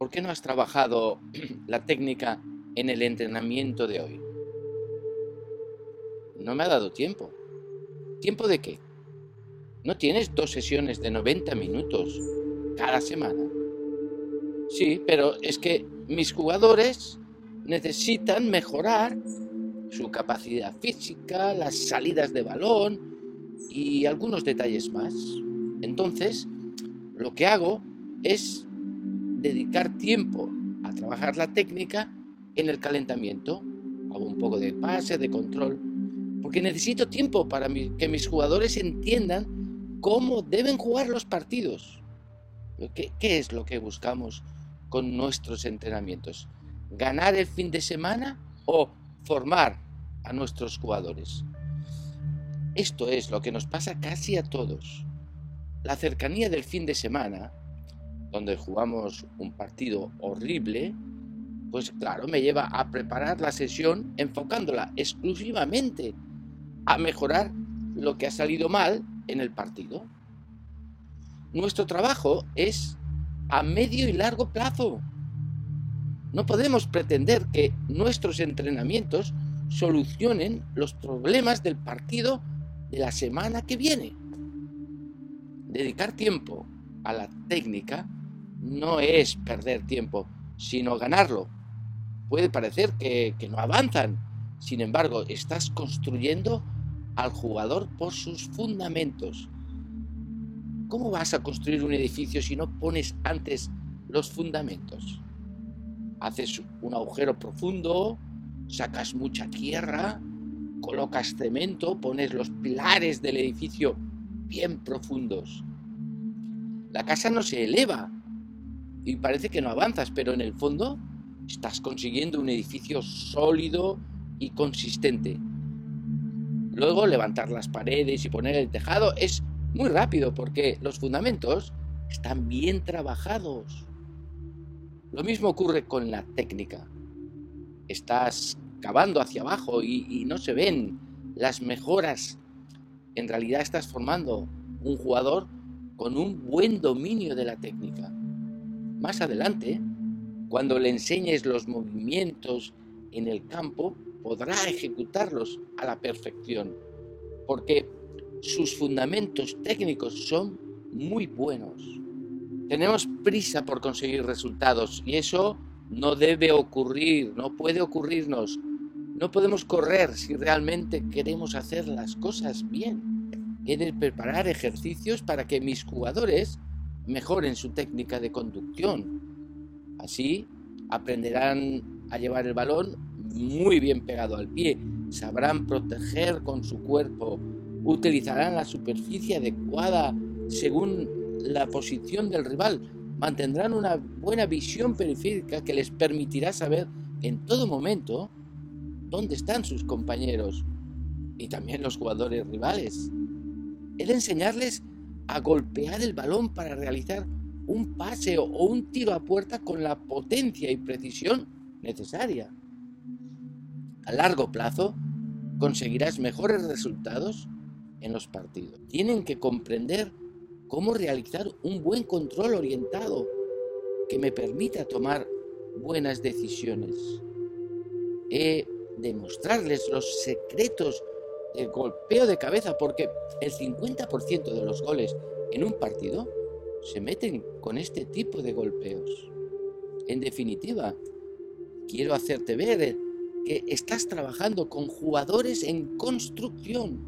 ¿por qué no has trabajado la técnica en el entrenamiento de hoy? No me ha dado tiempo. ¿Tiempo de qué? ¿No tienes dos sesiones de 90 minutos cada semana? Sí, pero es que mis jugadores necesitan mejorar su capacidad física, las salidas de balón y algunos detalles más. Entonces, lo que hago es dedicar tiempo a trabajar la técnica en el calentamiento. Hago un poco de pase, de control, porque necesito tiempo para que mis jugadores entiendan cómo deben jugar los partidos. ¿Qué, ¿Qué es lo que buscamos con nuestros entrenamientos? ¿Ganar el fin de semana o formar a nuestros jugadores? Esto es lo que nos pasa casi a todos. La cercanía del fin de semana, donde jugamos un partido horrible, pues claro, me lleva a preparar la sesión enfocándola exclusivamente a mejorar lo que ha salido mal en el partido. Nuestro trabajo es a medio y largo plazo. No podemos pretender que nuestros entrenamientos solucionen los problemas del partido de la semana que viene. Dedicar tiempo a la técnica no es perder tiempo, sino ganarlo. Puede parecer que, no avanzan, sin embargo, estás construyendo al jugador por sus fundamentos. ¿Cómo vas a construir un edificio si no pones antes los fundamentos? Haces un agujero profundo, sacas mucha tierra, colocas cemento, pones los pilares del edificio bien profundos. La casa no se eleva y parece que no avanzas, pero en el fondo estás consiguiendo un edificio sólido y consistente. Luego levantar las paredes y poner el tejado es muy rápido porque los fundamentos están bien trabajados. Lo mismo ocurre con la técnica. Estás cavando hacia abajo y, no se ven las mejoras. En realidad estás formando un jugador con un buen dominio de la técnica. Más adelante, cuando le enseñes los movimientos en el campo, podrá ejecutarlos a la perfección, porque sus fundamentos técnicos son muy buenos. Tenemos prisa por conseguir resultados y eso no debe ocurrir, no puede ocurrirnos. No podemos correr si realmente queremos hacer las cosas bien. He de preparar ejercicios para que mis jugadores mejoren su técnica de conducción. Así aprenderán a llevar el balón muy bien pegado al pie, sabrán proteger con su cuerpo, utilizarán la superficie adecuada según la posición del rival, mantendrán una buena visión periférica que les permitirá saber en todo momento dónde están sus compañeros y también los jugadores rivales. El enseñarles a golpear el balón para realizar un pase o un tiro a puerta con la potencia y precisión necesaria. A largo plazo conseguirás mejores resultados en los partidos. Tienen que comprender cómo realizar un buen control orientado que me permita tomar buenas decisiones. He demostrarles los secretos del golpeo de cabeza, porque el 50% de los goles en un partido se meten con este tipo de golpeos. En definitiva, quiero hacerte ver que estás trabajando con jugadores en construcción.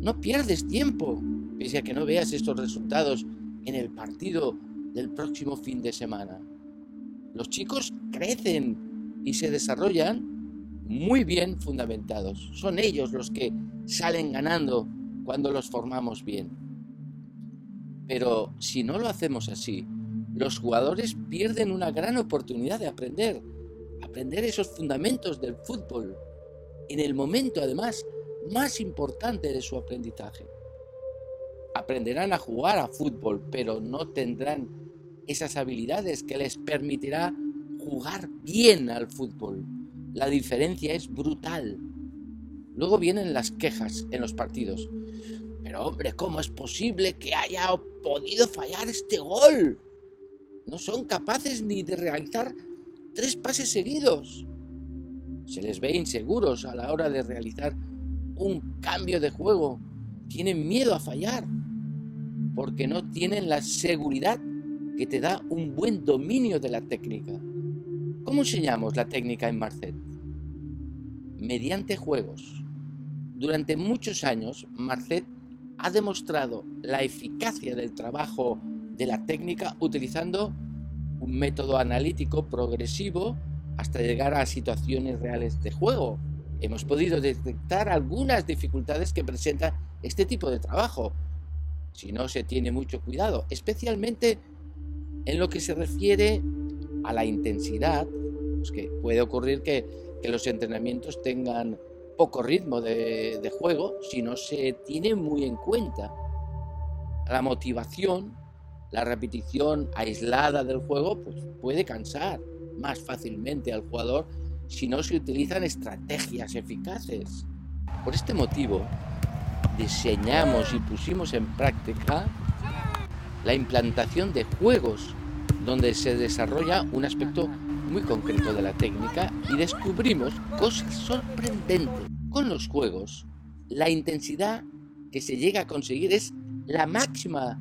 No pierdes tiempo, pese a que no veas estos resultados en el partido del próximo fin de semana. Los chicos crecen y se desarrollan muy bien fundamentados. Son ellos los que salen ganando cuando los formamos bien. Pero si no lo hacemos así, los jugadores pierden una gran oportunidad de aprender, aprender esos fundamentos del fútbol, en el momento además más importante de su aprendizaje. Aprenderán a jugar a fútbol, pero no tendrán esas habilidades que les permitirá jugar bien al fútbol la diferencia es brutal. Luego vienen las quejas en los partidos. Pero hombre, ¿cómo es posible que haya podido fallar este gol? no son capaces ni de realizar tres pases seguidos. Se les ve inseguros a la hora de realizar un cambio de juego. Tienen miedo a fallar porque no tienen la seguridad que te da un buen dominio de la técnica. ¿Cómo enseñamos la técnica en Marcet? Mediante juegos. Durante muchos años, Marcet ha demostrado la eficacia del trabajo de la técnica utilizando un método analítico progresivo hasta llegar a situaciones reales de juego. Hemos podido detectar algunas dificultades que presenta este tipo de trabajo, si no se tiene mucho cuidado, especialmente en lo que se refiere a la intensidad, pues que puede ocurrir que, los entrenamientos tengan poco ritmo de, de juego si no se tiene muy en cuenta. La motivación la repetición aislada del juego pues, puede cansar más fácilmente al jugador si no se utilizan estrategias eficaces. Por este motivo, diseñamos y pusimos en práctica la implantación de juegos donde se desarrolla un aspecto muy concreto de la técnica y descubrimos cosas sorprendentes. Con los juegos, la intensidad que se llega a conseguir es la máxima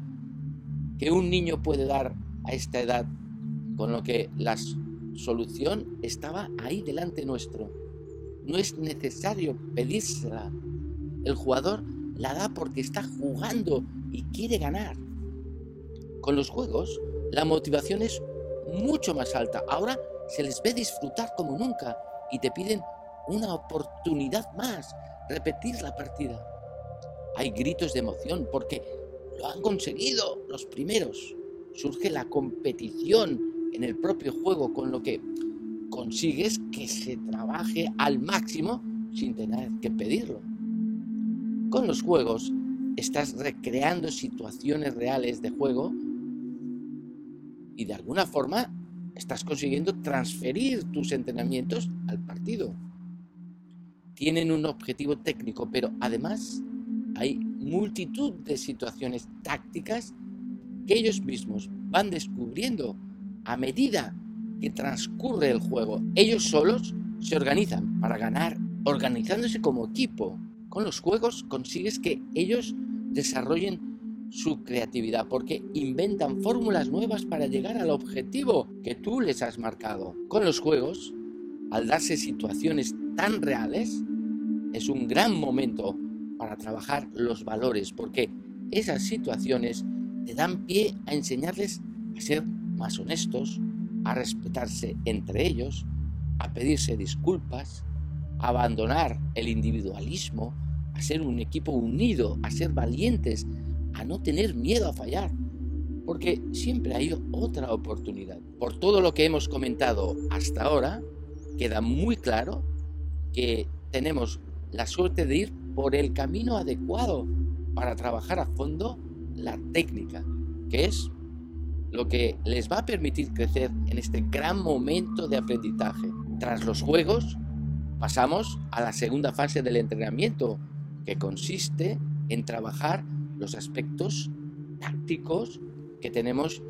que un niño puede dar a esta edad, con lo que la solución estaba ahí delante nuestro. No es necesario pedírsela. El jugador la da porque está jugando y quiere ganar. Con los juegos, la motivación es mucho más alta. Ahora se les ve disfrutar como nunca y te piden una oportunidad más, repetir la partida. Hay gritos de emoción porque lo han conseguido los primeros. Surge la competición en el propio juego, con lo que consigues que se trabaje al máximo sin tener que pedirlo. Con los juegos estás recreando situaciones reales de juego y de alguna forma estás consiguiendo transferir tus entrenamientos al partido. Tienen un objetivo técnico, pero además hay multitud de situaciones tácticas que ellos mismos van descubriendo a medida que transcurre el juego. Ellos solos se organizan para ganar, organizándose como equipo. Con los juegos consigues que ellos desarrollen su creatividad porque inventan fórmulas nuevas para llegar al objetivo que tú les has marcado. Con los juegos, al darse situaciones tan reales, es un gran momento para trabajar los valores, porque esas situaciones te dan pie a enseñarles a ser más honestos, a respetarse entre ellos, a pedirse disculpas, a abandonar el individualismo, a ser un equipo unido, a ser valientes, a no tener miedo a fallar, porque siempre hay otra oportunidad. Por todo lo que hemos comentado hasta ahora, queda muy claro que tenemos la suerte de ir por el camino adecuado para trabajar a fondo la técnica, que es lo que les va a permitir crecer en este gran momento de aprendizaje. Tras los juegos, pasamos a la segunda fase del entrenamiento, que consiste en trabajar los aspectos tácticos que tenemos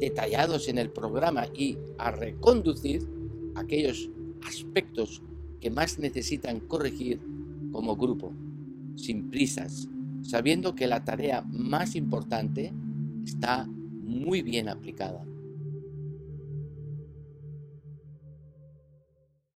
detallados en el programa y a reconducir aquellos aspectos que más necesitan corregir como grupo sin prisas, sabiendo que la tarea más importante está muy bien aplicada.